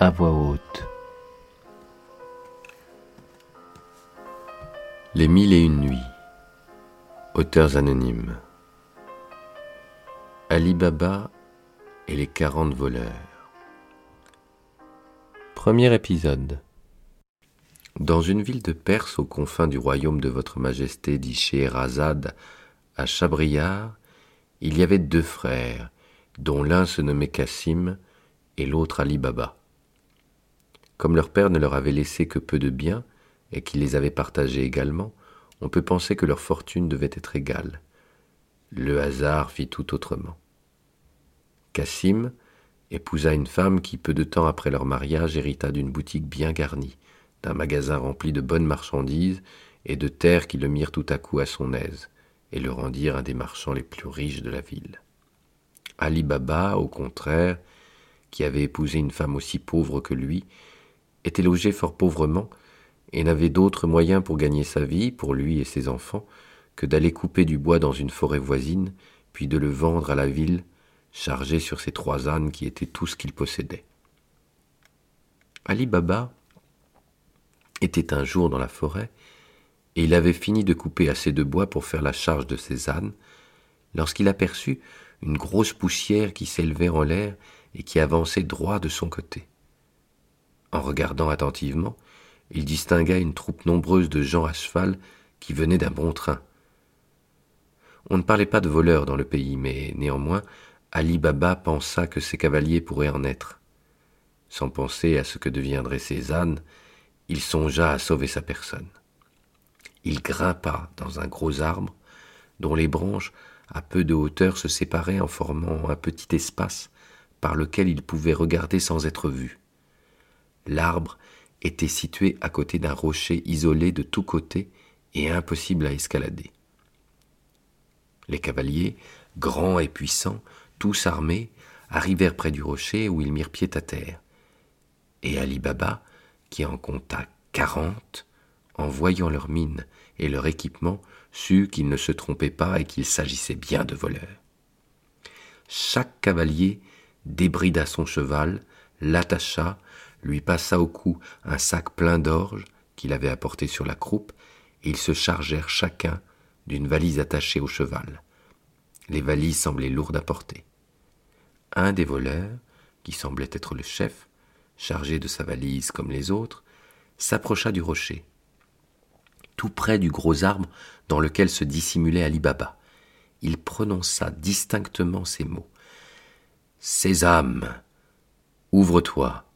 à voix haute. Les mille et une nuits. Auteurs anonymes. Ali Baba et les quarante voleurs. Premier épisode. Dans une ville de Perse aux confins du royaume de votre majesté dit Scheherazade à Chabriard, il y avait deux frères, dont l'un se nommait Cassim et l'autre Ali Baba. Comme leur père ne leur avait laissé que peu de biens, et qu'ils les avaient partagés également, on peut penser que leur fortune devait être égale. Le hasard fit tout autrement. Cassim épousa une femme qui, peu de temps après leur mariage, hérita d'une boutique bien garnie, d'un magasin rempli de bonnes marchandises et de terres qui le mirent tout à coup à son aise, et le rendirent un des marchands les plus riches de la ville. Ali Baba, au contraire, qui avait épousé une femme aussi pauvre que lui, était logé fort pauvrement et n'avait d'autre moyen pour gagner sa vie, pour lui et ses enfants, que d'aller couper du bois dans une forêt voisine, puis de le vendre à la ville, chargé sur ses trois ânes qui étaient tout ce qu'il possédait. Ali Baba était un jour dans la forêt, et il avait fini de couper assez de bois pour faire la charge de ses ânes, lorsqu'il aperçut une grosse poussière qui s'élevait en l'air et qui avançait droit de son côté. En regardant attentivement, il distingua une troupe nombreuse de gens à cheval qui venaient d'un bon train. On ne parlait pas de voleurs dans le pays, mais néanmoins, Ali Baba pensa que ses cavaliers pourraient en être. Sans penser à ce que deviendraient ses ânes, il songea à sauver sa personne. Il grimpa dans un gros arbre, dont les branches, à peu de hauteur, se séparaient en formant un petit espace par lequel il pouvait regarder sans être vu. L'arbre était situé à côté d'un rocher isolé de tous côtés et impossible à escalader. Les cavaliers, grands et puissants, tous armés, arrivèrent près du rocher où ils mirent pied à terre. Et Ali Baba, qui en compta quarante, en voyant leur mine et leur équipement, sut qu'ils ne se trompaient pas et qu'il s'agissait bien de voleurs. Chaque cavalier débrida son cheval, l'attacha, lui passa au cou un sac plein d'orge qu'il avait apporté sur la croupe, et ils se chargèrent chacun d'une valise attachée au cheval. Les valises semblaient lourdes à porter. Un des voleurs, qui semblait être le chef, chargé de sa valise comme les autres, s'approcha du rocher, tout près du gros arbre dans lequel se dissimulait Ali Baba. Il prononça distinctement ces mots. Sésame, ouvre-toi.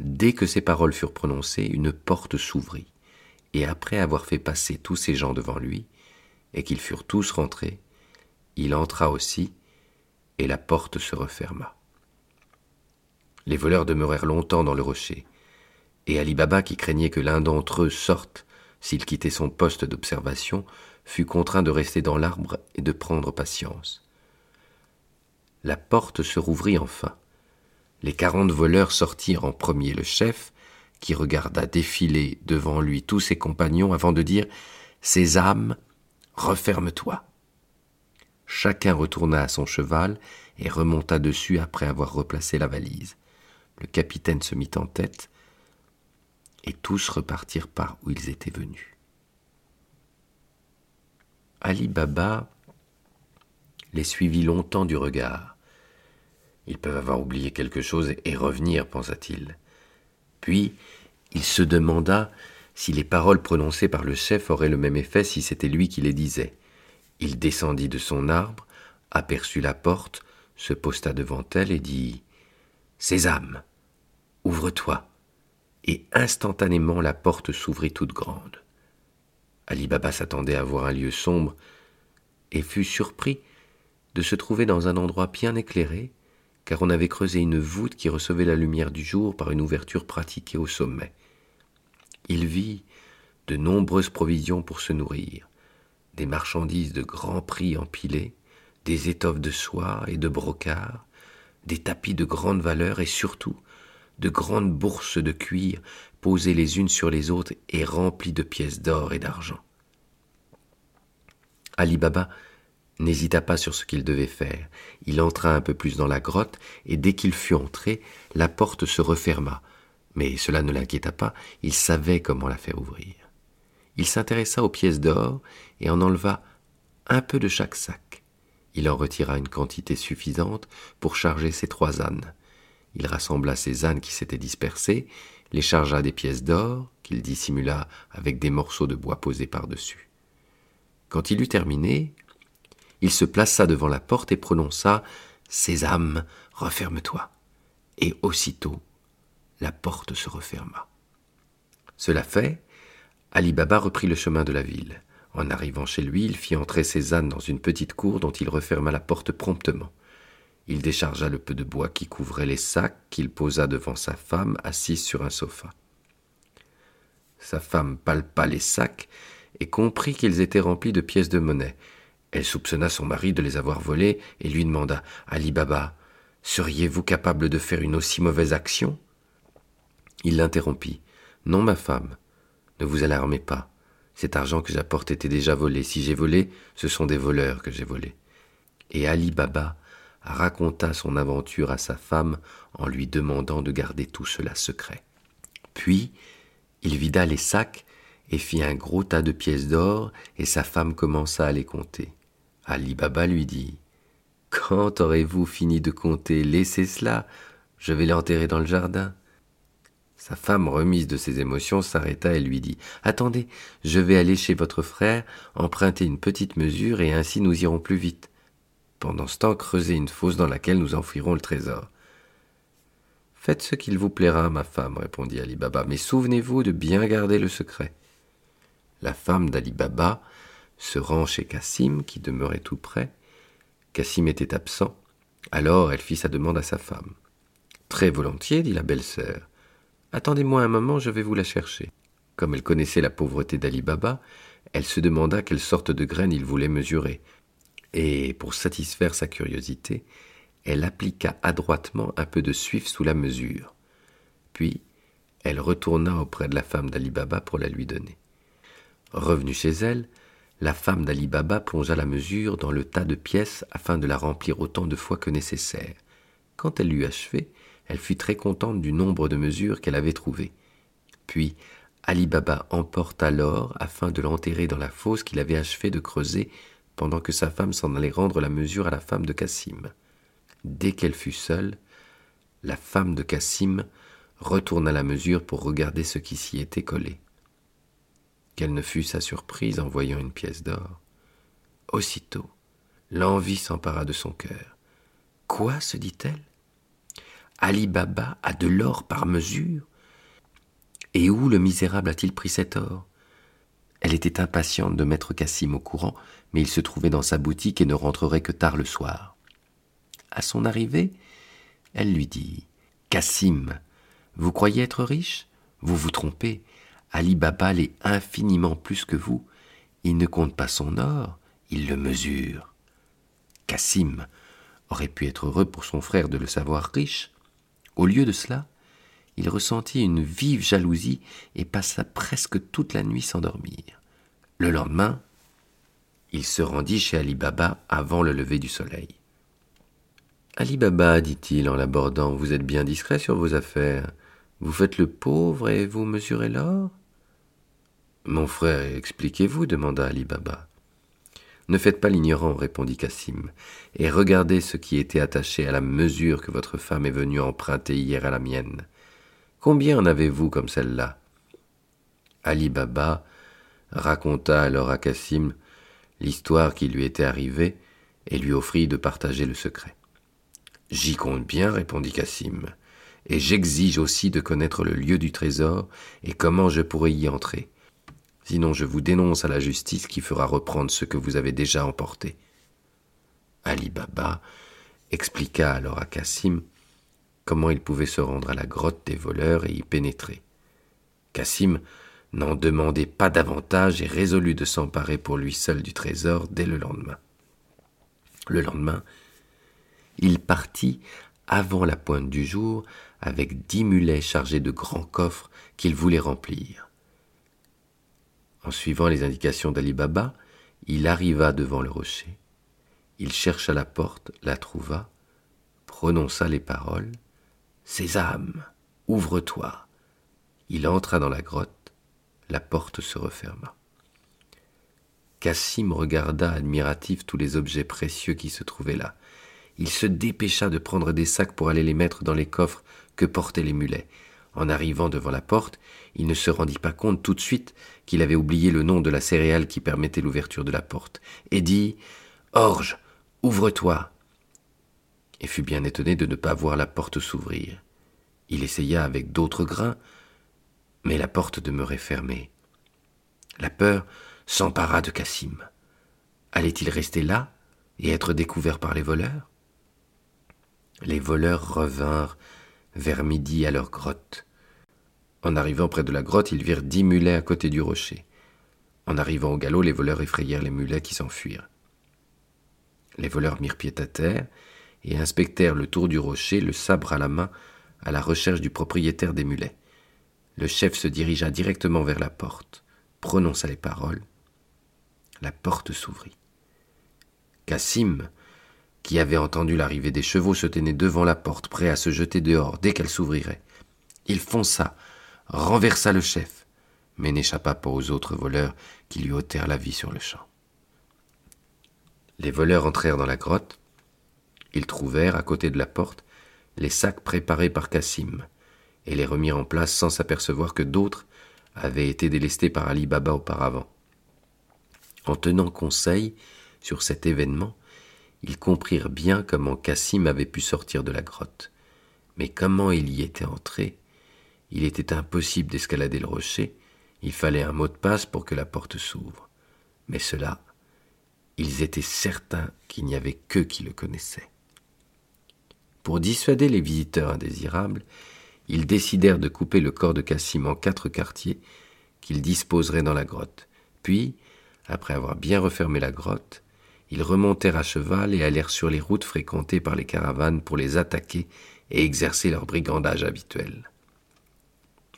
Dès que ces paroles furent prononcées, une porte s'ouvrit, et après avoir fait passer tous ces gens devant lui, et qu'ils furent tous rentrés, il entra aussi, et la porte se referma. Les voleurs demeurèrent longtemps dans le rocher, et Ali Baba, qui craignait que l'un d'entre eux sorte s'il quittait son poste d'observation, fut contraint de rester dans l'arbre et de prendre patience. La porte se rouvrit enfin, les quarante voleurs sortirent en premier le chef, qui regarda défiler devant lui tous ses compagnons avant de dire Sésame, referme-toi. Chacun retourna à son cheval et remonta dessus après avoir replacé la valise. Le capitaine se mit en tête, et tous repartirent par où ils étaient venus. Ali Baba les suivit longtemps du regard. Ils peuvent avoir oublié quelque chose et revenir, pensa-t-il. Puis il se demanda si les paroles prononcées par le chef auraient le même effet si c'était lui qui les disait. Il descendit de son arbre, aperçut la porte, se posta devant elle et dit Sésame, ouvre-toi. Et instantanément la porte s'ouvrit toute grande. Ali Baba s'attendait à voir un lieu sombre et fut surpris de se trouver dans un endroit bien éclairé, car on avait creusé une voûte qui recevait la lumière du jour par une ouverture pratiquée au sommet. Il vit de nombreuses provisions pour se nourrir, des marchandises de grand prix empilées, des étoffes de soie et de brocart, des tapis de grande valeur et surtout de grandes bourses de cuir posées les unes sur les autres et remplies de pièces d'or et d'argent. Ali Baba n'hésita pas sur ce qu'il devait faire. Il entra un peu plus dans la grotte, et dès qu'il fut entré, la porte se referma. Mais cela ne l'inquiéta pas, il savait comment la faire ouvrir. Il s'intéressa aux pièces d'or et en enleva un peu de chaque sac. Il en retira une quantité suffisante pour charger ses trois ânes. Il rassembla ses ânes qui s'étaient dispersés, les chargea des pièces d'or, qu'il dissimula avec des morceaux de bois posés par-dessus. Quand il eut terminé, il se plaça devant la porte et prononça Sésame, referme-toi. Et aussitôt, la porte se referma. Cela fait, Ali Baba reprit le chemin de la ville. En arrivant chez lui, il fit entrer ses ânes dans une petite cour dont il referma la porte promptement. Il déchargea le peu de bois qui couvrait les sacs qu'il posa devant sa femme assise sur un sofa. Sa femme palpa les sacs et comprit qu'ils étaient remplis de pièces de monnaie. Elle soupçonna son mari de les avoir volés et lui demanda Ali Baba, seriez-vous capable de faire une aussi mauvaise action? Il l'interrompit. Non, ma femme, ne vous alarmez pas. Cet argent que j'apporte était déjà volé. Si j'ai volé, ce sont des voleurs que j'ai volés. Et Ali Baba raconta son aventure à sa femme en lui demandant de garder tout cela secret. Puis, il vida les sacs et fit un gros tas de pièces d'or, et sa femme commença à les compter. Ali Baba lui dit Quand aurez-vous fini de compter Laissez cela, je vais l'enterrer dans le jardin. Sa femme, remise de ses émotions, s'arrêta et lui dit Attendez, je vais aller chez votre frère, emprunter une petite mesure, et ainsi nous irons plus vite. Pendant ce temps, creusez une fosse dans laquelle nous enfouirons le trésor. Faites ce qu'il vous plaira, ma femme, répondit Ali Baba, mais souvenez-vous de bien garder le secret. La femme d'Ali Baba se rend chez Cassim, qui demeurait tout près. Cassim était absent. Alors elle fit sa demande à sa femme. Très volontiers, dit la belle-sœur. Attendez-moi un moment, je vais vous la chercher. Comme elle connaissait la pauvreté d'Ali Baba, elle se demanda quelle sorte de graines il voulait mesurer. Et, pour satisfaire sa curiosité, elle appliqua adroitement un peu de suif sous la mesure. Puis, elle retourna auprès de la femme d'Ali Baba pour la lui donner. Revenue chez elle, la femme d'Ali Baba plongea la mesure dans le tas de pièces afin de la remplir autant de fois que nécessaire. Quand elle l'eut achevée, elle fut très contente du nombre de mesures qu'elle avait trouvées. Puis Ali Baba emporta l'or afin de l'enterrer dans la fosse qu'il avait achevé de creuser pendant que sa femme s'en allait rendre la mesure à la femme de Cassim. Dès qu'elle fut seule, la femme de Cassim retourna la mesure pour regarder ce qui s'y était collé. Quelle ne fut sa surprise en voyant une pièce d'or. Aussitôt, l'envie s'empara de son cœur. Quoi se dit-elle? Ali Baba a de l'or par mesure? Et où le misérable a-t-il pris cet or? Elle était impatiente de mettre Cassim au courant, mais il se trouvait dans sa boutique et ne rentrerait que tard le soir. À son arrivée, elle lui dit Cassim, vous croyez être riche? Vous vous trompez. Ali Baba l'est infiniment plus que vous. Il ne compte pas son or, il le mesure. Cassim aurait pu être heureux pour son frère de le savoir riche. Au lieu de cela, il ressentit une vive jalousie et passa presque toute la nuit sans dormir. Le lendemain, il se rendit chez Ali Baba avant le lever du soleil. Ali Baba, dit-il en l'abordant, vous êtes bien discret sur vos affaires. Vous faites le pauvre et vous mesurez l'or Mon frère, expliquez-vous demanda Ali Baba. Ne faites pas l'ignorant, répondit Cassim, et regardez ce qui était attaché à la mesure que votre femme est venue emprunter hier à la mienne. Combien en avez-vous comme celle-là? Ali Baba raconta alors à Cassim l'histoire qui lui était arrivée et lui offrit de partager le secret. J'y compte bien, répondit Cassim, et j'exige aussi de connaître le lieu du trésor et comment je pourrais y entrer. Sinon je vous dénonce à la justice qui fera reprendre ce que vous avez déjà emporté. Ali Baba expliqua alors à Cassim comment il pouvait se rendre à la grotte des voleurs et y pénétrer. Cassim n'en demandait pas davantage et résolut de s'emparer pour lui seul du trésor dès le lendemain. Le lendemain, il partit avant la pointe du jour avec dix mulets chargés de grands coffres qu'il voulait remplir. En suivant les indications d'Ali Baba, il arriva devant le rocher. Il chercha la porte, la trouva, prononça les paroles Sésame, ouvre-toi. Il entra dans la grotte, la porte se referma. Cassim regarda admiratif tous les objets précieux qui se trouvaient là. Il se dépêcha de prendre des sacs pour aller les mettre dans les coffres que portaient les mulets. En arrivant devant la porte, il ne se rendit pas compte tout de suite qu'il avait oublié le nom de la céréale qui permettait l'ouverture de la porte, et dit Orge, ouvre-toi. Et fut bien étonné de ne pas voir la porte s'ouvrir. Il essaya avec d'autres grains, mais la porte demeurait fermée. La peur s'empara de Cassim. Allait-il rester là et être découvert par les voleurs? Les voleurs revinrent vers midi à leur grotte. En arrivant près de la grotte, ils virent dix mulets à côté du rocher. En arrivant au galop, les voleurs effrayèrent les mulets qui s'enfuirent. Les voleurs mirent pied à terre et inspectèrent le tour du rocher, le sabre à la main, à la recherche du propriétaire des mulets. Le chef se dirigea directement vers la porte, prononça les paroles. La porte s'ouvrit. Cassim, qui avait entendu l'arrivée des chevaux, se tenait devant la porte, prêt à se jeter dehors dès qu'elle s'ouvrirait. Il fonça, renversa le chef, mais n'échappa pas aux autres voleurs qui lui ôtèrent la vie sur le champ. Les voleurs entrèrent dans la grotte. Ils trouvèrent, à côté de la porte, les sacs préparés par Cassim, et les remirent en place sans s'apercevoir que d'autres avaient été délestés par Ali Baba auparavant. En tenant conseil sur cet événement, ils comprirent bien comment Cassim avait pu sortir de la grotte. Mais comment il y était entré? Il était impossible d'escalader le rocher, il fallait un mot de passe pour que la porte s'ouvre. Mais cela, ils étaient certains qu'il n'y avait qu'eux qui le connaissaient. Pour dissuader les visiteurs indésirables, ils décidèrent de couper le corps de Cassim en quatre quartiers qu'ils disposeraient dans la grotte. Puis, après avoir bien refermé la grotte, ils remontèrent à cheval et allèrent sur les routes fréquentées par les caravanes pour les attaquer et exercer leur brigandage habituel.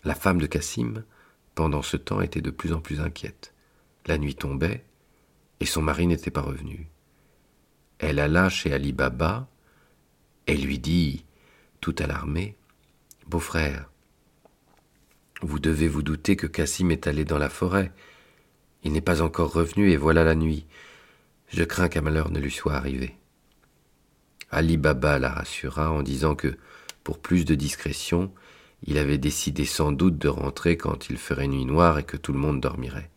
La femme de Cassim, pendant ce temps, était de plus en plus inquiète. La nuit tombait, et son mari n'était pas revenu. Elle alla chez Ali Baba et lui dit, tout alarmée, Beau-frère, vous devez vous douter que Cassim est allé dans la forêt. Il n'est pas encore revenu et voilà la nuit. Je crains qu'un malheur ne lui soit arrivé. Ali Baba la rassura en disant que, pour plus de discrétion, il avait décidé sans doute de rentrer quand il ferait nuit noire et que tout le monde dormirait.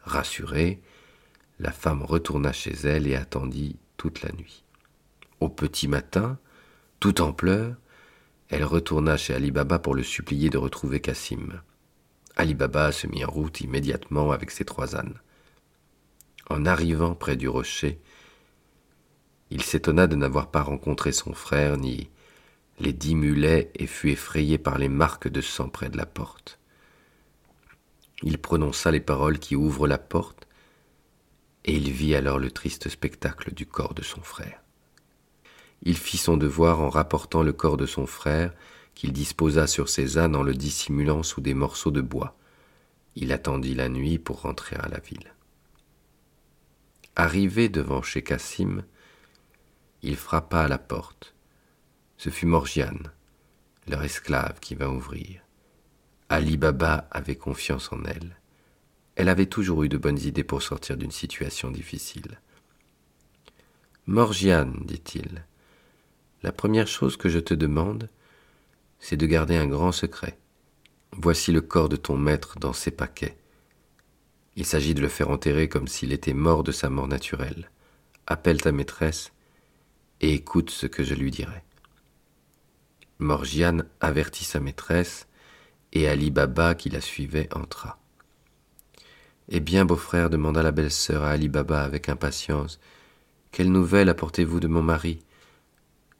Rassurée, la femme retourna chez elle et attendit toute la nuit. Au petit matin, tout en pleurs, elle retourna chez Ali Baba pour le supplier de retrouver Cassim. Ali Baba se mit en route immédiatement avec ses trois ânes. En arrivant près du rocher, il s'étonna de n'avoir pas rencontré son frère ni les dix mulets et fut effrayé par les marques de sang près de la porte. Il prononça les paroles qui ouvrent la porte, et il vit alors le triste spectacle du corps de son frère. Il fit son devoir en rapportant le corps de son frère, qu'il disposa sur ses ânes en le dissimulant sous des morceaux de bois. Il attendit la nuit pour rentrer à la ville. Arrivé devant chez Cassim, il frappa à la porte. Ce fut Morgiane, leur esclave, qui vint ouvrir. Ali Baba avait confiance en elle. Elle avait toujours eu de bonnes idées pour sortir d'une situation difficile. Morgiane, dit-il, la première chose que je te demande, c'est de garder un grand secret. Voici le corps de ton maître dans ses paquets. Il s'agit de le faire enterrer comme s'il était mort de sa mort naturelle. Appelle ta maîtresse et écoute ce que je lui dirai. Morgiane avertit sa maîtresse, et Ali Baba, qui la suivait, entra. Eh bien, beau-frère, demanda la belle-sœur à Ali Baba avec impatience, quelle nouvelle apportez-vous de mon mari?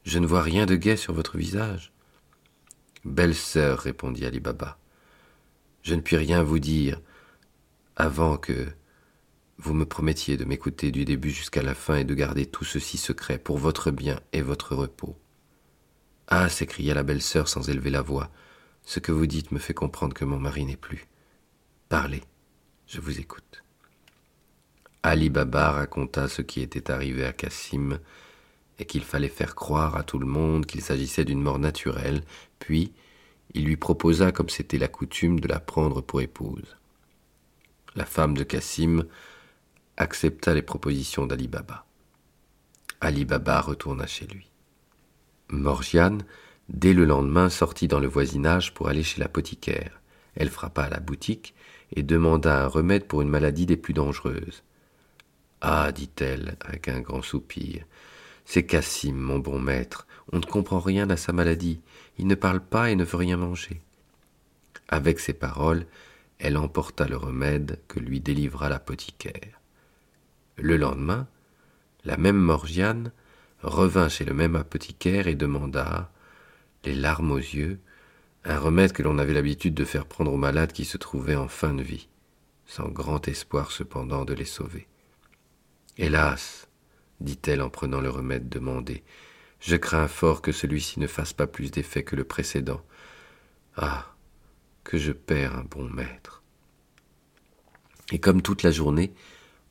Je ne vois rien de gai sur votre visage. Belle sœur, répondit Ali Baba, je ne puis rien vous dire avant que vous me promettiez de m'écouter du début jusqu'à la fin et de garder tout ceci secret pour votre bien et votre repos. Ah, s'écria la belle-sœur sans élever la voix, ce que vous dites me fait comprendre que mon mari n'est plus. Parlez, je vous écoute. Ali Baba raconta ce qui était arrivé à Cassim et qu'il fallait faire croire à tout le monde qu'il s'agissait d'une mort naturelle, puis il lui proposa, comme c'était la coutume, de la prendre pour épouse. La femme de Cassim accepta les propositions d'Ali Baba. Ali Baba retourna chez lui. Morgiane, dès le lendemain, sortit dans le voisinage pour aller chez l'apothicaire. Elle frappa à la boutique et demanda un remède pour une maladie des plus dangereuses. Ah, dit-elle avec un grand soupir, c'est Cassim, mon bon maître. On ne comprend rien à sa maladie. Il ne parle pas et ne veut rien manger. Avec ces paroles, elle emporta le remède que lui délivra l'apothicaire. Le lendemain, la même Morgiane revint chez le même apothicaire et demanda, les larmes aux yeux, un remède que l'on avait l'habitude de faire prendre aux malades qui se trouvaient en fin de vie, sans grand espoir cependant de les sauver. Hélas, dit-elle en prenant le remède demandé, je crains fort que celui-ci ne fasse pas plus d'effet que le précédent. Ah, que je perds un bon maître. Et comme toute la journée,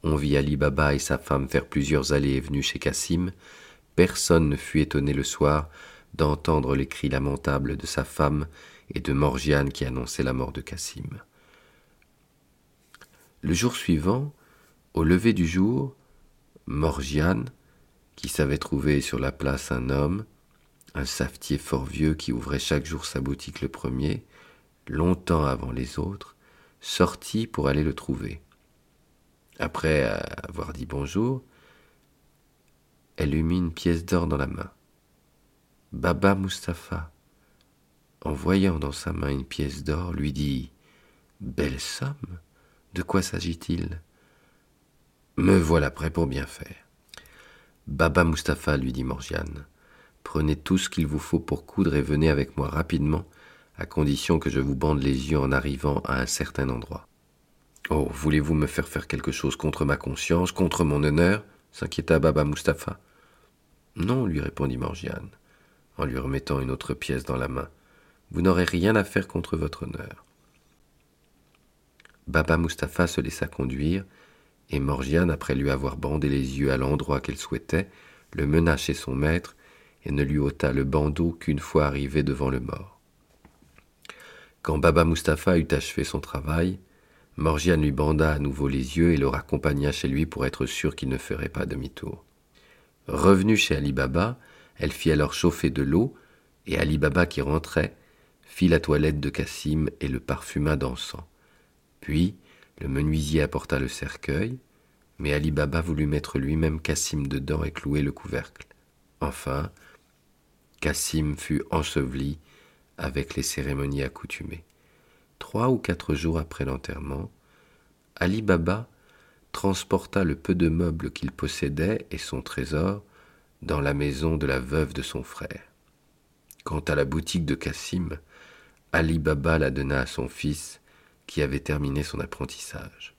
on vit Ali Baba et sa femme faire plusieurs allées et venues chez Cassim, personne ne fut étonné le soir d'entendre les cris lamentables de sa femme et de Morgiane qui annonçait la mort de Cassim. Le jour suivant, au lever du jour, Morgiane, qui savait trouver sur la place un homme, un savetier fort vieux qui ouvrait chaque jour sa boutique le premier, longtemps avant les autres, sortit pour aller le trouver. Après avoir dit bonjour, elle lui mit une pièce d'or dans la main. Baba Mustapha, en voyant dans sa main une pièce d'or, lui dit Belle somme, de quoi s'agit-il? Me voilà prêt pour bien faire. Baba Mustapha, lui dit Morgiane, prenez tout ce qu'il vous faut pour coudre et venez avec moi rapidement, à condition que je vous bande les yeux en arrivant à un certain endroit. Oh, voulez-vous me faire faire quelque chose contre ma conscience, contre mon honneur? s'inquiéta Baba Mustapha. Non, lui répondit Morgiane, en lui remettant une autre pièce dans la main. Vous n'aurez rien à faire contre votre honneur. Baba Mustapha se laissa conduire et Morgiane, après lui avoir bandé les yeux à l'endroit qu'elle souhaitait, le mena chez son maître et ne lui ôta le bandeau qu'une fois arrivé devant le mort. Quand Baba Mustapha eut achevé son travail, Morgiane lui banda à nouveau les yeux et le raccompagna chez lui pour être sûr qu'il ne ferait pas demi-tour. Revenue chez Ali Baba, elle fit alors chauffer de l'eau, et Ali Baba qui rentrait fit la toilette de Cassim et le parfuma d'encens. Puis, le menuisier apporta le cercueil, mais Ali Baba voulut mettre lui-même Cassim dedans et clouer le couvercle. Enfin, Cassim fut enseveli avec les cérémonies accoutumées. Trois ou quatre jours après l'enterrement, Ali Baba transporta le peu de meubles qu'il possédait et son trésor dans la maison de la veuve de son frère. Quant à la boutique de Cassim, Ali Baba la donna à son fils qui avait terminé son apprentissage.